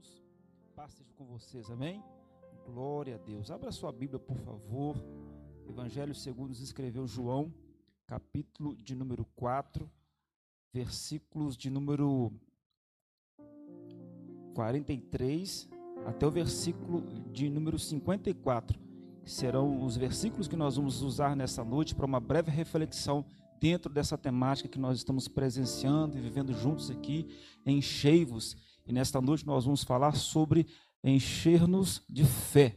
irmãos. Paz seja com vocês, amém? Glória a Deus. Abra sua Bíblia, por favor. Evangelho segundo escreveu João, capítulo de número 4, versículos de número 43 até o versículo de número 54. Serão os versículos que nós vamos usar nessa noite para uma breve reflexão dentro dessa temática que nós estamos presenciando e vivendo juntos aqui em Cheivos. E nesta noite nós vamos falar sobre encher-nos de fé.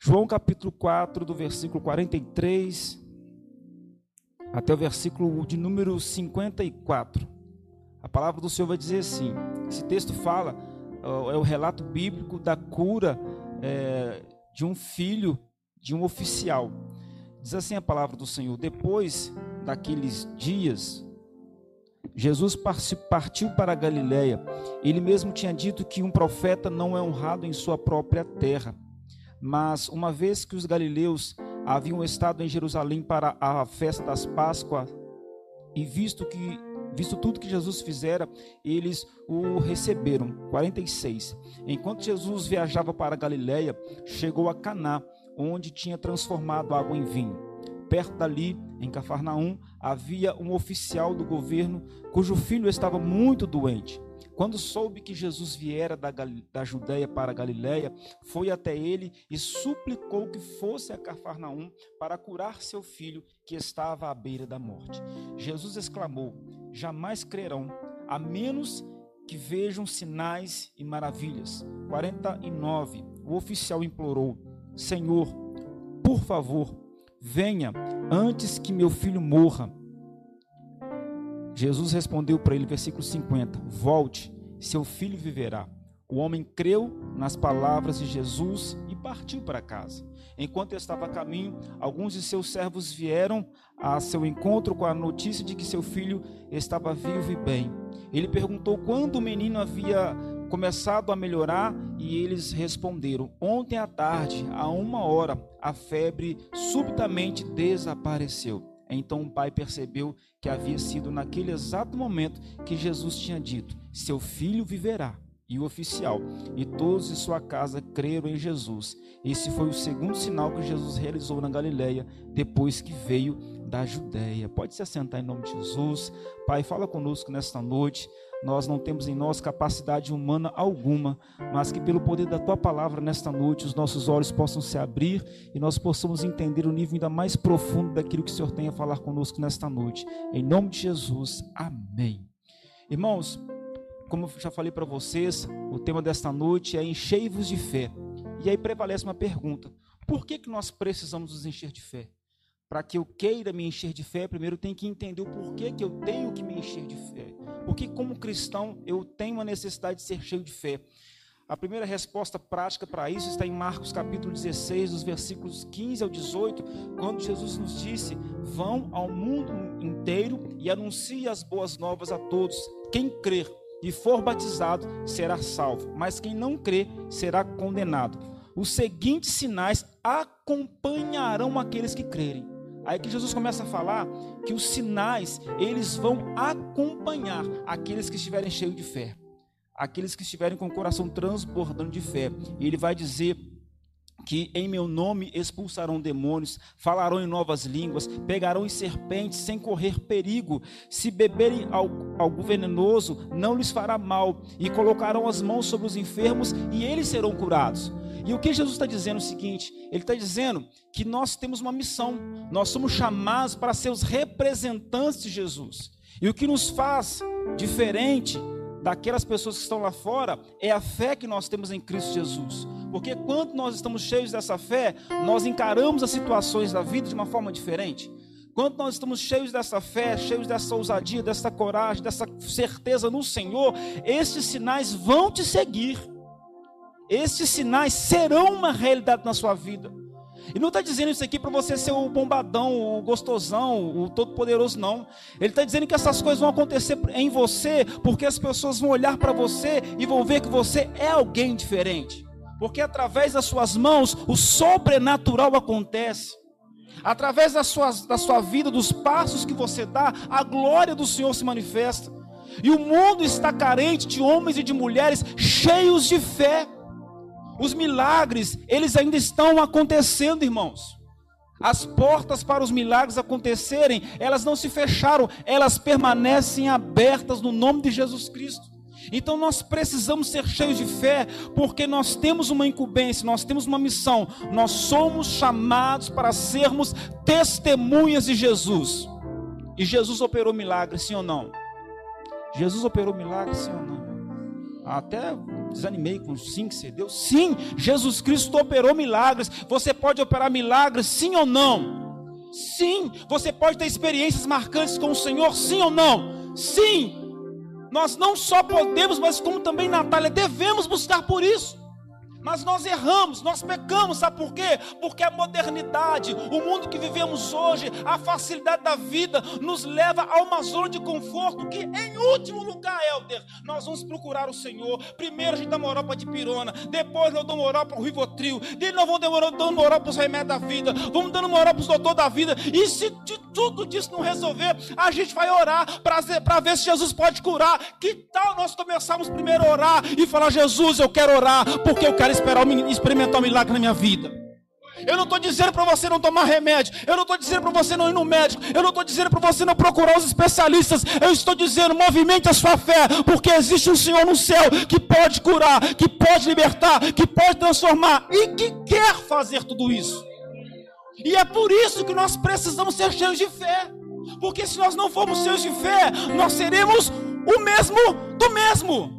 João capítulo 4, do versículo 43 até o versículo de número 54. A palavra do Senhor vai dizer assim: esse texto fala, é o relato bíblico da cura é, de um filho de um oficial. Diz assim a palavra do Senhor: depois daqueles dias, Jesus partiu para a Galiléia. Ele mesmo tinha dito que um profeta não é honrado em sua própria terra. Mas uma vez que os galileus haviam estado em Jerusalém para a festa das Páscoas e visto que visto tudo que Jesus fizera, eles o receberam. 46. Enquanto Jesus viajava para a Galiléia, chegou a Caná, onde tinha transformado água em vinho. Perto dali, em Cafarnaum, havia um oficial do governo cujo filho estava muito doente. Quando soube que Jesus viera da, da Judéia para a Galiléia, foi até ele e suplicou que fosse a Cafarnaum para curar seu filho que estava à beira da morte. Jesus exclamou: Jamais crerão, a menos que vejam sinais e maravilhas. 49. O oficial implorou: Senhor, por favor, Venha antes que meu filho morra. Jesus respondeu para ele, versículo 50: Volte, seu filho viverá. O homem creu nas palavras de Jesus e partiu para casa. Enquanto estava a caminho, alguns de seus servos vieram a seu encontro com a notícia de que seu filho estava vivo e bem. Ele perguntou quando o menino havia começado a melhorar e eles responderam: Ontem à tarde, a uma hora, a febre subitamente desapareceu. Então o pai percebeu que havia sido naquele exato momento que Jesus tinha dito: Seu filho viverá. E o oficial e todos de sua casa creram em Jesus. Esse foi o segundo sinal que Jesus realizou na Galileia depois que veio da Judéia. Pode se assentar em nome de Jesus. Pai, fala conosco nesta noite. Nós não temos em nós capacidade humana alguma, mas que pelo poder da tua palavra nesta noite os nossos olhos possam se abrir e nós possamos entender o nível ainda mais profundo daquilo que o Senhor tem a falar conosco nesta noite. Em nome de Jesus, amém. Irmãos, como eu já falei para vocês, o tema desta noite é enchei-vos de fé. E aí prevalece uma pergunta: por que, que nós precisamos nos encher de fé? Para que eu queira me encher de fé, primeiro tenho que entender o porquê que eu tenho que me encher de fé. Porque, como cristão, eu tenho a necessidade de ser cheio de fé. A primeira resposta prática para isso está em Marcos capítulo 16, dos versículos 15 ao 18, quando Jesus nos disse: Vão ao mundo inteiro e anuncie as boas novas a todos. Quem crer e for batizado será salvo, mas quem não crer será condenado. Os seguintes sinais acompanharão aqueles que crerem Aí que Jesus começa a falar que os sinais, eles vão acompanhar aqueles que estiverem cheios de fé. Aqueles que estiverem com o coração transbordando de fé. E ele vai dizer que em meu nome expulsarão demônios, falarão em novas línguas, pegarão em serpentes sem correr perigo. Se beberem algo venenoso, não lhes fará mal, e colocarão as mãos sobre os enfermos e eles serão curados. E o que Jesus está dizendo é o seguinte: Ele está dizendo que nós temos uma missão, nós somos chamados para ser os representantes de Jesus. E o que nos faz diferente daquelas pessoas que estão lá fora é a fé que nós temos em Cristo Jesus. Porque quando nós estamos cheios dessa fé, nós encaramos as situações da vida de uma forma diferente. Quando nós estamos cheios dessa fé, cheios dessa ousadia, dessa coragem, dessa certeza no Senhor, esses sinais vão te seguir. Esses sinais serão uma realidade na sua vida. E não está dizendo isso aqui para você ser o bombadão, o gostosão, o todo-poderoso, não. Ele está dizendo que essas coisas vão acontecer em você, porque as pessoas vão olhar para você e vão ver que você é alguém diferente. Porque através das suas mãos o sobrenatural acontece. Através das suas, da sua vida, dos passos que você dá, a glória do Senhor se manifesta. E o mundo está carente de homens e de mulheres cheios de fé. Os milagres, eles ainda estão acontecendo, irmãos. As portas para os milagres acontecerem, elas não se fecharam, elas permanecem abertas no nome de Jesus Cristo. Então nós precisamos ser cheios de fé, porque nós temos uma incumbência, nós temos uma missão, nós somos chamados para sermos testemunhas de Jesus. E Jesus operou milagres, sim ou não? Jesus operou milagres, sim ou não? Até desanimei com sim que você deu. Sim, Jesus Cristo operou milagres. Você pode operar milagres, sim ou não? Sim, você pode ter experiências marcantes com o Senhor, sim ou não? Sim, nós não só podemos, mas como também, Natália, devemos buscar por isso. Mas nós erramos, nós pecamos, sabe por quê? Porque a modernidade, o mundo que vivemos hoje, a facilidade da vida, nos leva a uma zona de conforto que, em último lugar, Helder, nós vamos procurar o Senhor. Primeiro a gente dá moral para a dipirona, depois nós damos moral para o Rivotril, dele nós vamos dando moral para os remédios da vida, vamos dando moral para os doutores da vida, e se de tudo disso não resolver, a gente vai orar para ver se Jesus pode curar. Que tal nós começarmos primeiro a orar e falar: Jesus, eu quero orar, porque eu quero quero esperar experimentar um milagre na minha vida. Eu não estou dizendo para você não tomar remédio. Eu não estou dizendo para você não ir no médico. Eu não estou dizendo para você não procurar os especialistas. Eu estou dizendo, movimente a sua fé, porque existe um Senhor no céu que pode curar, que pode libertar, que pode transformar e que quer fazer tudo isso. E é por isso que nós precisamos ser cheios de fé. Porque se nós não formos cheios de fé, nós seremos o mesmo do mesmo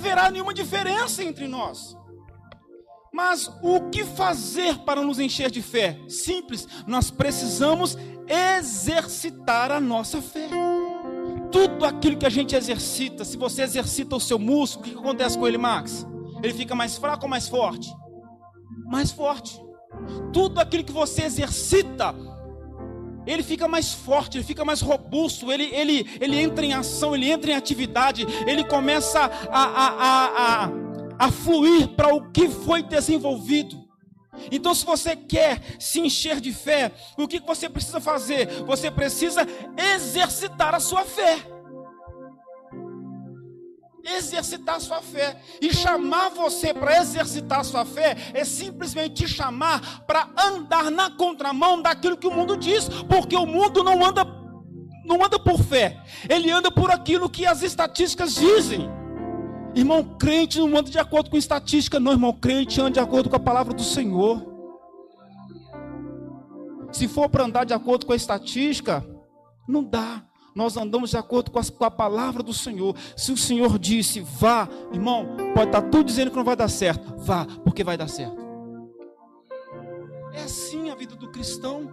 haverá nenhuma diferença entre nós. Mas o que fazer para nos encher de fé? Simples, nós precisamos exercitar a nossa fé. Tudo aquilo que a gente exercita, se você exercita o seu músculo, o que acontece com ele, Max? Ele fica mais fraco ou mais forte? Mais forte. Tudo aquilo que você exercita, ele fica mais forte, ele fica mais robusto, ele, ele, ele entra em ação, ele entra em atividade, ele começa a, a, a, a, a fluir para o que foi desenvolvido. Então, se você quer se encher de fé, o que você precisa fazer? Você precisa exercitar a sua fé exercitar sua fé. E chamar você para exercitar sua fé é simplesmente te chamar para andar na contramão daquilo que o mundo diz, porque o mundo não anda não anda por fé, ele anda por aquilo que as estatísticas dizem. Irmão, crente não anda de acordo com estatística, não, irmão, crente anda de acordo com a palavra do Senhor. Se for para andar de acordo com a estatística, não dá nós andamos de acordo com a, com a, palavra do Senhor. Se o Senhor disse, vá, irmão, pode estar tudo dizendo que não vai dar certo, vá, porque vai dar certo. É assim a vida do cristão.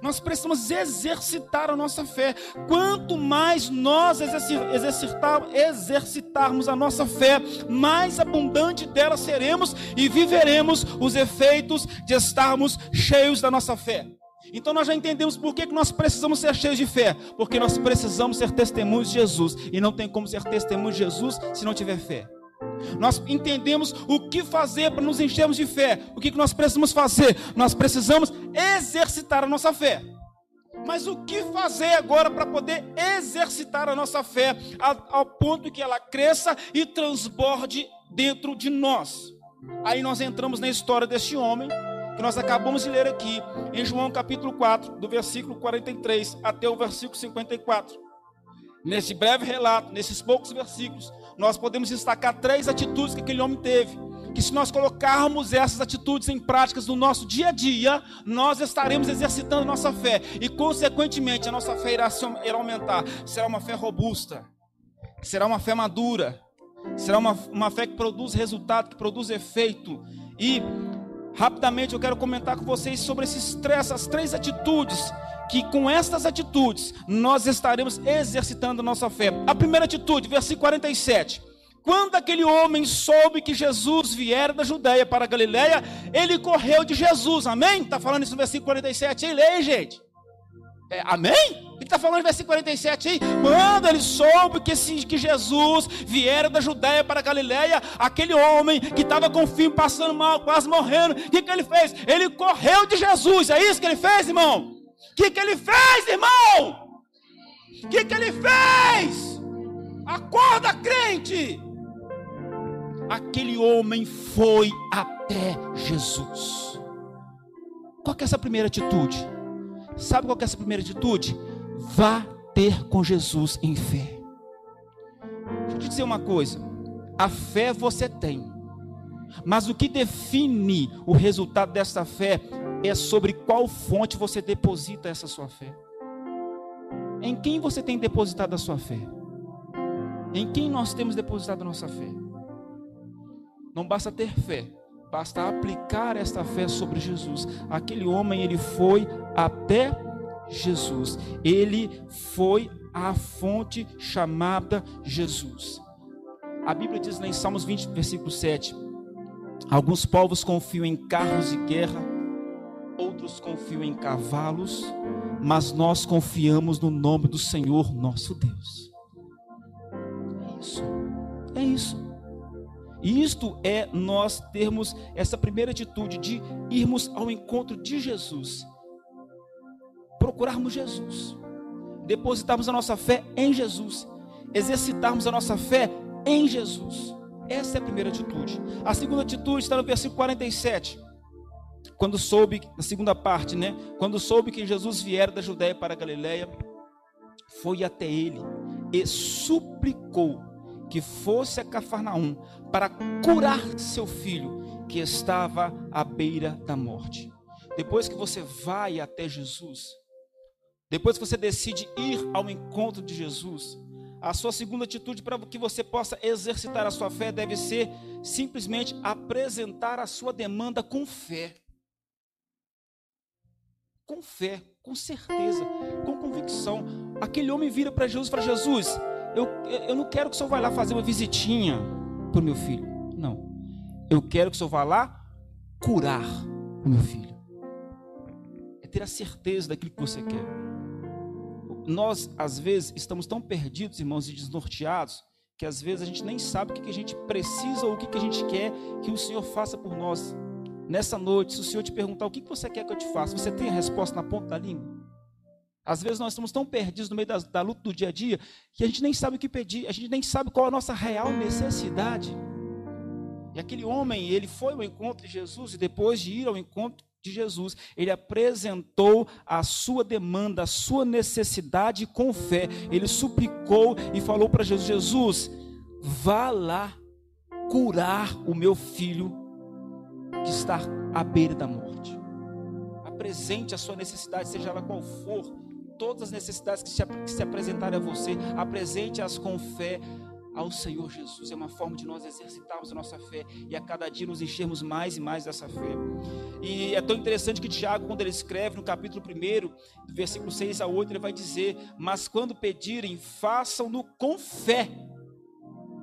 Nós precisamos exercitar a nossa fé. Quanto mais nós exercitar, exercitarmos a nossa fé, mais abundante dela seremos e viveremos os efeitos de estarmos cheios da nossa fé. Então nós já entendemos por que, que nós precisamos ser cheios de fé. Porque nós precisamos ser testemunhos de Jesus. E não tem como ser testemunho de Jesus se não tiver fé. Nós entendemos o que fazer para nos enchermos de fé. O que, que nós precisamos fazer? Nós precisamos exercitar a nossa fé. Mas o que fazer agora para poder exercitar a nossa fé ao ponto que ela cresça e transborde dentro de nós? Aí nós entramos na história deste homem que nós acabamos de ler aqui, em João capítulo 4, do versículo 43 até o versículo 54. Nesse breve relato, nesses poucos versículos, nós podemos destacar três atitudes que aquele homem teve. Que se nós colocarmos essas atitudes em práticas no nosso dia a dia, nós estaremos exercitando nossa fé. E, consequentemente, a nossa fé irá, irá aumentar. Será uma fé robusta. Será uma fé madura. Será uma, uma fé que produz resultado, que produz efeito. E Rapidamente eu quero comentar com vocês sobre esses três, essas três atitudes que com estas atitudes nós estaremos exercitando nossa fé. A primeira atitude, versículo 47. Quando aquele homem soube que Jesus viera da Judéia para a Galiléia, ele correu de Jesus. Amém? Está falando isso no versículo 47 aí, leia, gente. É, amém? Que está falando no versículo 47 aí? Quando ele soube que, que Jesus viera da Judéia para a Galiléia, aquele homem que estava com fim, passando mal, quase morrendo, o que, que ele fez? Ele correu de Jesus. É isso que ele fez, irmão? O que, que ele fez, irmão? O que, que ele fez? Acorda, crente! Aquele homem foi até Jesus. Qual que é essa primeira atitude? Sabe qual é essa primeira atitude? Vá ter com Jesus em fé. Deixa eu te dizer uma coisa. A fé você tem. Mas o que define o resultado dessa fé é sobre qual fonte você deposita essa sua fé. Em quem você tem depositado a sua fé? Em quem nós temos depositado a nossa fé? Não basta ter fé, basta aplicar esta fé sobre Jesus. Aquele homem, ele foi até Jesus. Ele foi à fonte chamada Jesus. A Bíblia diz lá em Salmos 20, versículo 7: Alguns povos confiam em carros de guerra, outros confiam em cavalos, mas nós confiamos no nome do Senhor nosso Deus. É isso. É isso. E isto é nós termos essa primeira atitude de irmos ao encontro de Jesus, procurarmos Jesus, depositarmos a nossa fé em Jesus, exercitarmos a nossa fé em Jesus. Essa é a primeira atitude. A segunda atitude está no versículo 47. Quando soube, na segunda parte, né? Quando soube que Jesus viera da Judéia para a Galiléia, foi até ele e suplicou que fosse a Cafarnaum para curar seu filho, que estava à beira da morte. Depois que você vai até Jesus, depois que você decide ir ao encontro de Jesus, a sua segunda atitude para que você possa exercitar a sua fé deve ser simplesmente apresentar a sua demanda com fé. Com fé, com certeza, com convicção. Aquele homem vira para Jesus e fala: Jesus, eu, eu não quero que o senhor vá lá fazer uma visitinha para o meu filho. Não. Eu quero que o senhor vá lá curar o meu filho. É ter a certeza daquilo que você quer nós, às vezes, estamos tão perdidos, irmãos, e desnorteados, que às vezes a gente nem sabe o que a gente precisa ou o que a gente quer que o Senhor faça por nós. Nessa noite, se o Senhor te perguntar o que você quer que eu te faça, você tem a resposta na ponta da língua? Às vezes nós estamos tão perdidos no meio da, da luta do dia a dia que a gente nem sabe o que pedir, a gente nem sabe qual a nossa real necessidade. E aquele homem, ele foi ao encontro de Jesus e depois de ir ao encontro de Jesus, ele apresentou a sua demanda, a sua necessidade com fé. Ele suplicou e falou para Jesus: Jesus, vá lá curar o meu filho que está à beira da morte. Apresente a sua necessidade, seja ela qual for, todas as necessidades que se, que se apresentarem a você, apresente-as com fé ao Senhor Jesus. É uma forma de nós exercitarmos a nossa fé e a cada dia nos enchermos mais e mais dessa fé. E é tão interessante que Tiago, quando ele escreve no capítulo 1, do versículo 6 a 8, ele vai dizer: Mas quando pedirem, façam-no com fé.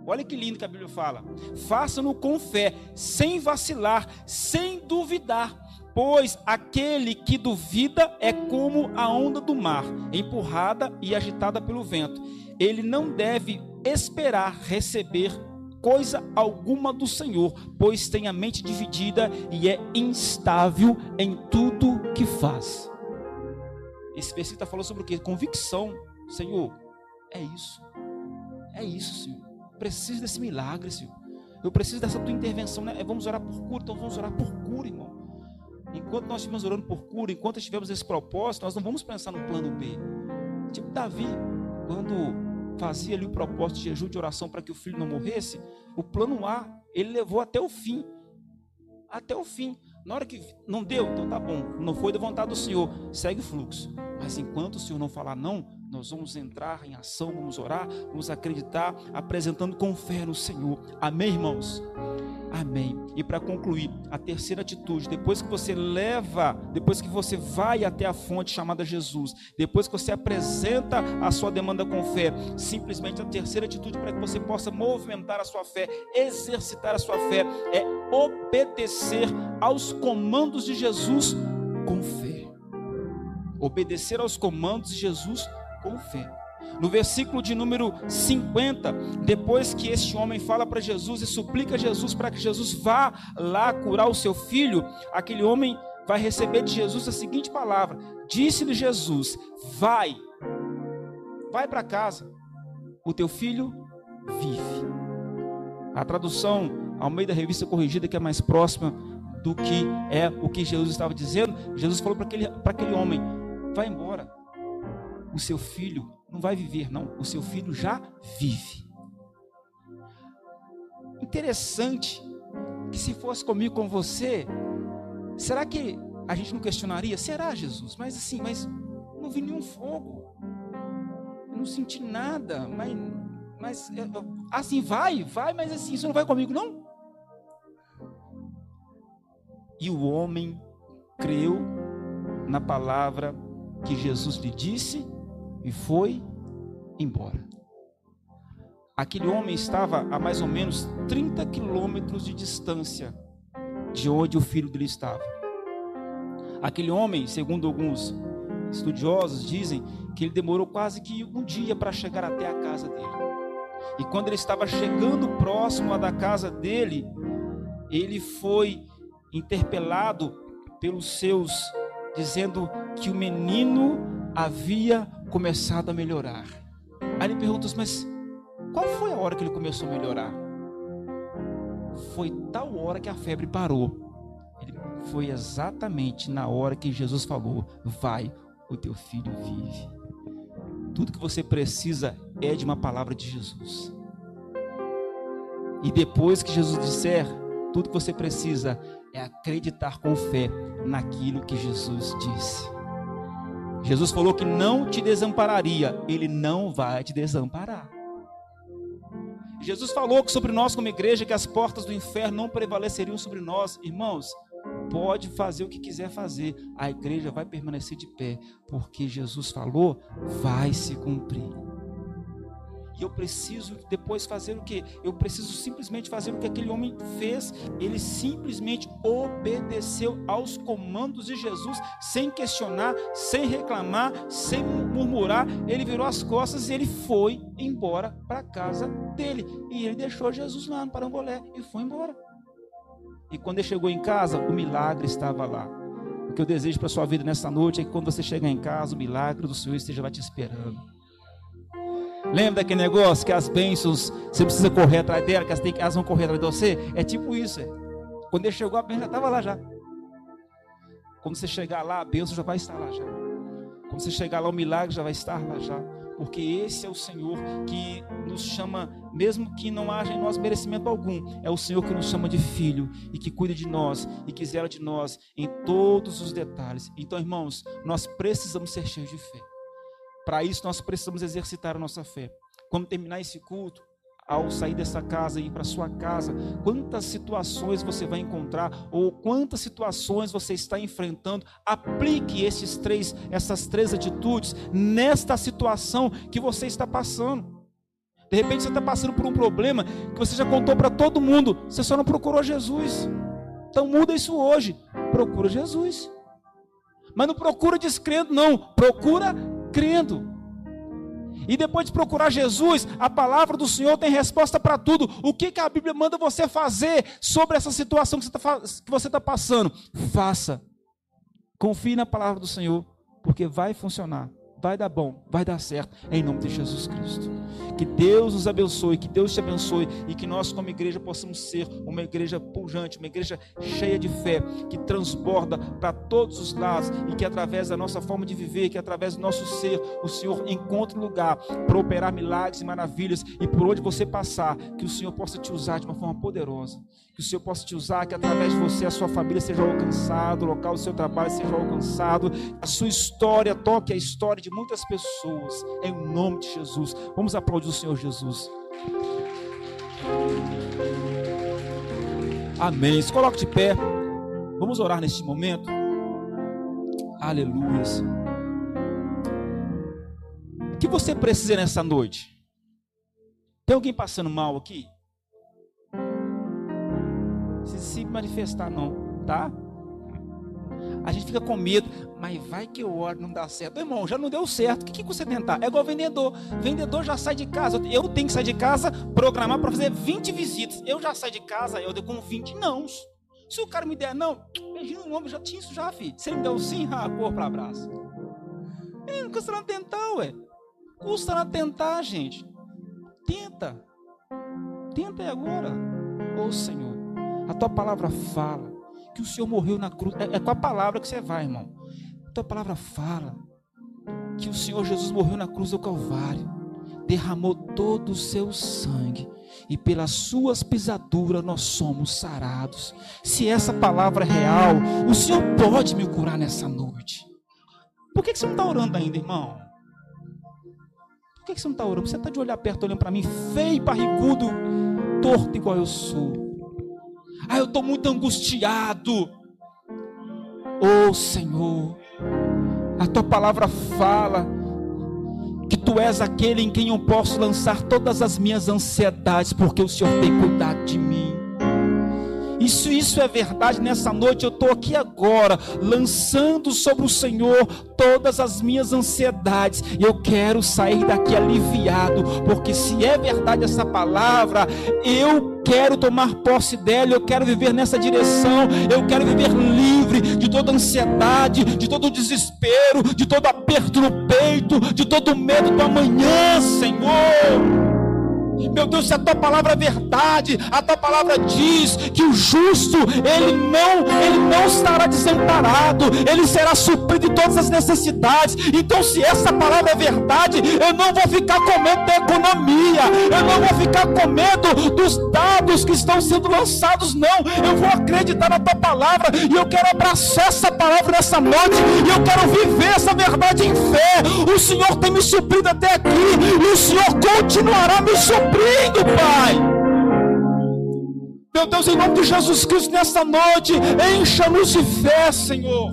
Olha que lindo que a Bíblia fala. Façam-no com fé, sem vacilar, sem duvidar. Pois aquele que duvida é como a onda do mar, empurrada e agitada pelo vento. Ele não deve esperar receber coisa alguma do Senhor, pois tem a mente dividida e é instável em tudo que faz. Esse versículo está falando sobre o que? Convicção. Senhor, é isso. É isso, Senhor. Preciso desse milagre, Senhor. Eu preciso dessa tua intervenção. Né? Vamos orar por cura, então vamos orar por cura, irmão. Enquanto nós estivermos orando por cura, enquanto estivermos nesse propósito, nós não vamos pensar no plano B. Tipo Davi, quando fazia ali o propósito de jejum de oração para que o filho não morresse, o plano A, ele levou até o fim. Até o fim. Na hora que não deu, então tá bom, não foi da vontade do Senhor, segue o fluxo. Mas enquanto o Senhor não falar não, nós vamos entrar em ação, vamos orar, vamos acreditar, apresentando com fé no Senhor. Amém, irmãos? Amém. E para concluir, a terceira atitude, depois que você leva, depois que você vai até a fonte chamada Jesus, depois que você apresenta a sua demanda com fé, simplesmente a terceira atitude para que você possa movimentar a sua fé, exercitar a sua fé, é obedecer aos comandos de Jesus com fé. Obedecer aos comandos de Jesus com fé. No versículo de número 50, depois que este homem fala para Jesus e suplica Jesus para que Jesus vá lá curar o seu filho, aquele homem vai receber de Jesus a seguinte palavra: Disse-lhe Jesus: Vai, vai para casa, o teu filho vive. A tradução ao meio da revista corrigida, que é mais próxima do que é o que Jesus estava dizendo, Jesus falou para aquele, aquele homem: vai embora, o seu filho não vai viver, não, o seu filho já vive. Interessante que se fosse comigo com você, será que a gente não questionaria? Será, Jesus? Mas assim, mas não vi nenhum fogo. Eu não senti nada, mas, mas assim vai, vai, mas assim, isso não vai comigo, não? E o homem creu na palavra que Jesus lhe disse e foi embora. Aquele homem estava a mais ou menos 30 quilômetros de distância de onde o filho dele estava. Aquele homem, segundo alguns estudiosos, dizem que ele demorou quase que um dia para chegar até a casa dele. E quando ele estava chegando próximo da casa dele, ele foi interpelado pelos seus, dizendo que o menino havia começado a melhorar. Aí ele pergunta, mas qual foi a hora que ele começou a melhorar? Foi tal hora que a febre parou. Ele, foi exatamente na hora que Jesus falou: Vai, o teu filho vive. Tudo que você precisa é de uma palavra de Jesus. E depois que Jesus disser, tudo que você precisa é acreditar com fé naquilo que Jesus disse. Jesus falou que não te desampararia, ele não vai te desamparar. Jesus falou que sobre nós como igreja que as portas do inferno não prevaleceriam sobre nós, irmãos. Pode fazer o que quiser fazer, a igreja vai permanecer de pé, porque Jesus falou, vai se cumprir. E eu preciso depois fazer o que? Eu preciso simplesmente fazer o que aquele homem fez. Ele simplesmente obedeceu aos comandos de Jesus, sem questionar, sem reclamar, sem murmurar. Ele virou as costas e ele foi embora para a casa dele. E ele deixou Jesus lá no Parangolé e foi embora. E quando ele chegou em casa, o milagre estava lá. O que eu desejo para a sua vida nessa noite é que quando você chegar em casa, o milagre do Senhor esteja lá te esperando. Lembra daquele negócio que as bênçãos, você precisa correr atrás dela, que elas, elas vão correr atrás de você? É tipo isso. É. Quando ele chegou, a bênção já estava lá já. Quando você chegar lá, a bênção já vai estar lá já. Quando você chegar lá, o milagre já vai estar lá já. Porque esse é o Senhor que nos chama, mesmo que não haja em nós merecimento algum, é o Senhor que nos chama de filho e que cuida de nós e que zela de nós em todos os detalhes. Então, irmãos, nós precisamos ser cheios de fé. Para isso, nós precisamos exercitar a nossa fé. Quando terminar esse culto, ao sair dessa casa e ir para sua casa, quantas situações você vai encontrar ou quantas situações você está enfrentando, aplique esses três, essas três atitudes nesta situação que você está passando. De repente você está passando por um problema que você já contou para todo mundo, você só não procurou Jesus. Então muda isso hoje. Procura Jesus. Mas não procura descrendo, não. Procura crendo. E depois de procurar Jesus, a palavra do Senhor tem resposta para tudo. O que, que a Bíblia manda você fazer sobre essa situação que você está tá passando? Faça. Confie na palavra do Senhor, porque vai funcionar vai dar bom, vai dar certo, em nome de Jesus Cristo. Que Deus nos abençoe, que Deus te abençoe e que nós, como igreja, possamos ser uma igreja pujante, uma igreja cheia de fé, que transborda para todos os lados e que através da nossa forma de viver, que através do nosso ser, o Senhor encontre lugar para operar milagres e maravilhas e por onde você passar, que o Senhor possa te usar de uma forma poderosa, que o Senhor possa te usar, que através de você a sua família seja alcançada, o local do seu trabalho seja alcançado, a sua história toque a história de muitas pessoas, em nome de Jesus. Vamos aplaudir o Senhor Jesus. Amém. Se coloque de pé. Vamos orar neste momento. Aleluia. O que você precisa nessa noite? Tem alguém passando mal aqui? Se manifestar não, tá? A gente fica com medo, mas vai que eu oro, não dá certo. Irmão, já não deu certo. O que, que você tentar? É igual vendedor. Vendedor já sai de casa. Eu tenho que sair de casa, programar para fazer 20 visitas. Eu já saio de casa, eu dei com 20 não. Se o cara me der não, beijinho no ombro, já tinha isso já, filho. Se ele me der o sim, ah, cor para abraço. É, não custa não tentar, ué. custa na tentar, gente. Tenta. Tenta aí agora. Ô oh, Senhor, a tua palavra fala que o Senhor morreu na cruz. É, é com a palavra que você vai, irmão. A tua palavra fala que o Senhor Jesus morreu na cruz do Calvário, derramou todo o seu sangue e pelas suas pisaduras nós somos sarados. Se essa palavra é real, o Senhor pode me curar nessa noite. Por que, você não está orando ainda, irmão? Por que, você não está orando? Você está de olhar perto, olhando para mim, feio, barrigudo, torto igual eu sou. Ah, eu estou muito angustiado. Oh Senhor, a tua palavra fala que tu és aquele em quem eu posso lançar todas as minhas ansiedades, porque o Senhor tem cuidado de mim. Isso, isso é verdade. Nessa noite eu estou aqui agora, lançando sobre o Senhor todas as minhas ansiedades. Eu quero sair daqui aliviado, porque se é verdade essa palavra, eu quero tomar posse dela, eu quero viver nessa direção, eu quero viver livre de toda ansiedade, de todo desespero, de todo aperto no peito, de todo medo do amanhã, Senhor. Meu Deus, se a tua palavra é verdade, a tua palavra diz que o justo, ele não, ele não estará desamparado, ele será suprido de todas as necessidades. Então, se essa palavra é verdade, eu não vou ficar com medo da economia, eu não vou ficar com medo dos dados que estão sendo lançados, não. Eu vou acreditar na tua palavra e eu quero abraçar essa palavra nessa noite e eu quero viver essa verdade em fé. O Senhor tem me suprido até aqui e o Senhor continuará me suprindo cumprindo, Pai. Meu Deus, em nome de Jesus Cristo, nessa noite, encha-nos de fé, Senhor.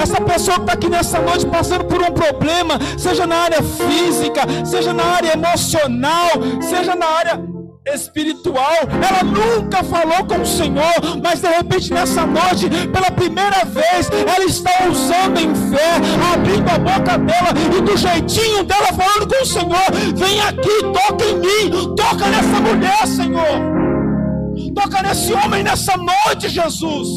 Essa pessoa que está aqui nessa noite passando por um problema, seja na área física, seja na área emocional, seja na área espiritual, ela nunca falou com o Senhor, mas de repente nessa noite, pela primeira vez, ela está usando em fé, abrindo a boca dela e do jeitinho dela falando com o Senhor: vem aqui, toca em mim, toca nessa mulher, Senhor, toca nesse homem nessa noite, Jesus.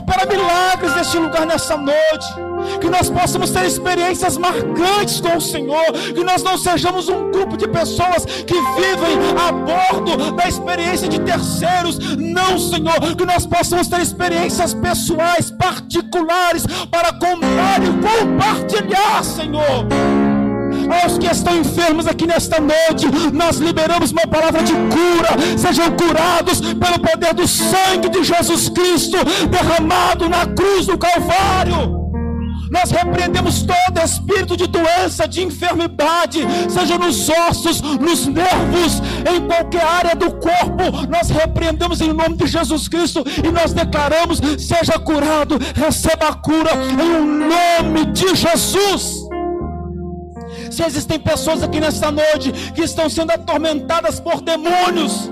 Opera milagres neste lugar nessa noite. Que nós possamos ter experiências marcantes com o Senhor. Que nós não sejamos um grupo de pessoas que vivem a bordo da experiência de terceiros. Não, Senhor. Que nós possamos ter experiências pessoais, particulares, para contar e compartilhar, Senhor aos que estão enfermos aqui nesta noite, nós liberamos uma palavra de cura, sejam curados pelo poder do sangue de Jesus Cristo derramado na cruz do Calvário. Nós repreendemos todo espírito de doença, de enfermidade, seja nos ossos, nos nervos, em qualquer área do corpo. Nós repreendemos em nome de Jesus Cristo e nós declaramos: seja curado, receba a cura em nome de Jesus. Se existem pessoas aqui nesta noite que estão sendo atormentadas por demônios,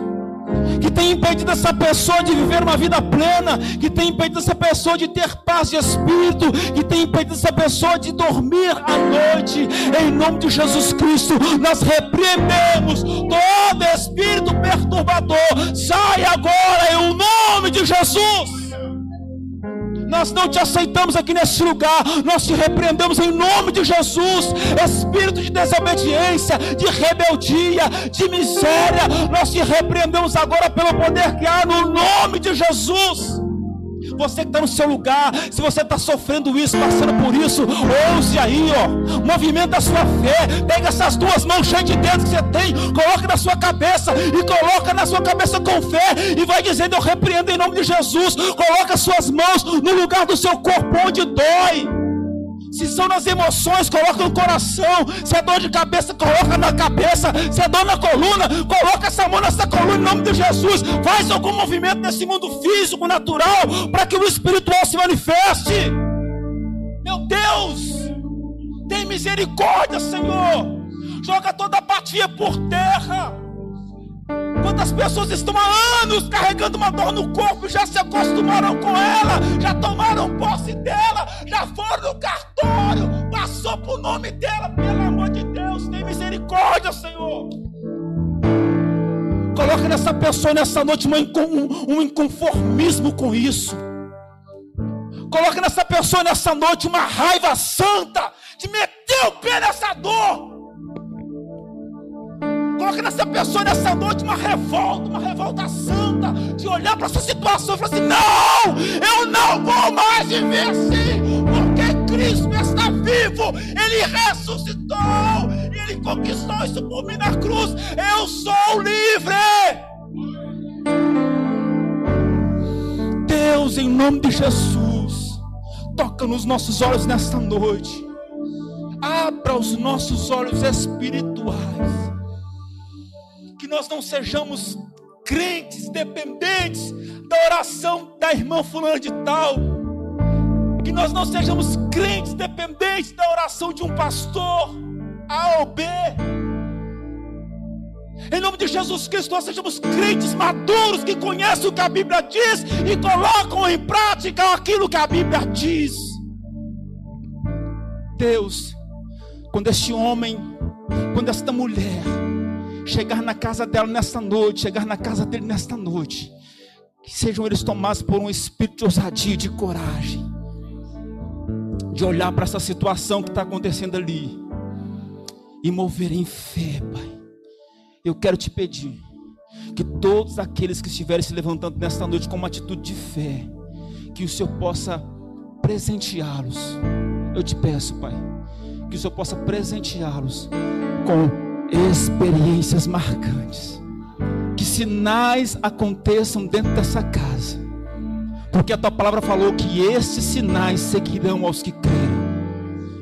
que tem impedido essa pessoa de viver uma vida plena, que tem impedido essa pessoa de ter paz de espírito, que tem impedido essa pessoa de dormir à noite, em nome de Jesus Cristo, nós repreendemos todo espírito perturbador, sai agora em nome de Jesus. Nós não te aceitamos aqui nesse lugar. Nós te repreendemos em nome de Jesus. Espírito de desobediência, de rebeldia, de miséria. Nós te repreendemos agora pelo poder que há no nome de Jesus. Você que está no seu lugar, se você está sofrendo isso, passando por isso, ouse aí, ó. Movimenta a sua fé. Pega essas duas mãos cheias de dedos que você tem, coloca na sua cabeça e coloca na sua cabeça com fé e vai dizendo: Eu repreendo em nome de Jesus. Coloca suas mãos no lugar do seu corpo onde dói. Se são nas emoções, coloca no coração. Se é dor de cabeça, coloca na cabeça. Se é dor na coluna, coloca essa mão nessa coluna em nome de Jesus. Faz algum movimento nesse mundo físico, natural, para que o espiritual se manifeste. Meu Deus, tem misericórdia, Senhor. Joga toda apatia por terra. Quantas pessoas estão há anos carregando uma dor no corpo já se acostumaram com ela, já tomaram posse dela, já foram no cartório, passou por nome dela, pelo amor de Deus, tem misericórdia, Senhor. Coloque nessa pessoa nessa noite um, um inconformismo com isso. Coloque nessa pessoa nessa noite uma raiva santa de meter o pé nessa dor essa pessoa nessa noite uma revolta, uma revolta santa, de olhar para essa situação e falar assim: não, eu não vou mais viver assim, porque Cristo vivo, Ele ressuscitou, Ele conquistou isso por mim na cruz. Eu sou livre. Deus, em nome de Jesus, toca nos nossos olhos nesta noite. Abra os nossos olhos espirituais. Que nós não sejamos crentes dependentes da oração da irmã fulana de tal. Que nós não sejamos crentes dependentes da oração de um pastor A ou B. Em nome de Jesus Cristo, nós sejamos crentes maduros que conhecem o que a Bíblia diz e colocam em prática aquilo que a Bíblia diz. Deus, quando este homem, quando esta mulher chegar na casa dela nesta noite, chegar na casa dele nesta noite, que sejam eles tomados por um espírito de ousadia, de coragem, de olhar para essa situação que está acontecendo ali e mover em fé, Pai. Eu quero te pedir que todos aqueles que estiverem se levantando nesta noite com uma atitude de fé, que o Senhor possa presenteá-los. Eu te peço, Pai que o Senhor possa presenteá-los com experiências marcantes. Que sinais aconteçam dentro dessa casa. Porque a tua palavra falou que esses sinais seguirão aos que creem.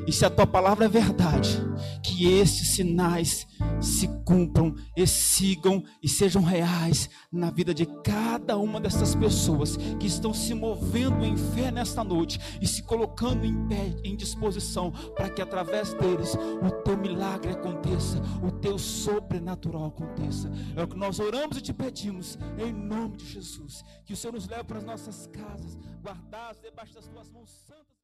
E se a tua palavra é verdade, que esses sinais se cumpram e sigam e sejam reais na vida de cada uma dessas pessoas que estão se movendo em fé nesta noite e se colocando em pé, em disposição, para que através deles o teu milagre aconteça, o teu sobrenatural aconteça. É o que nós oramos e te pedimos, em nome de Jesus. Que o Senhor nos leve para as nossas casas, guardadas debaixo das tuas mãos santas.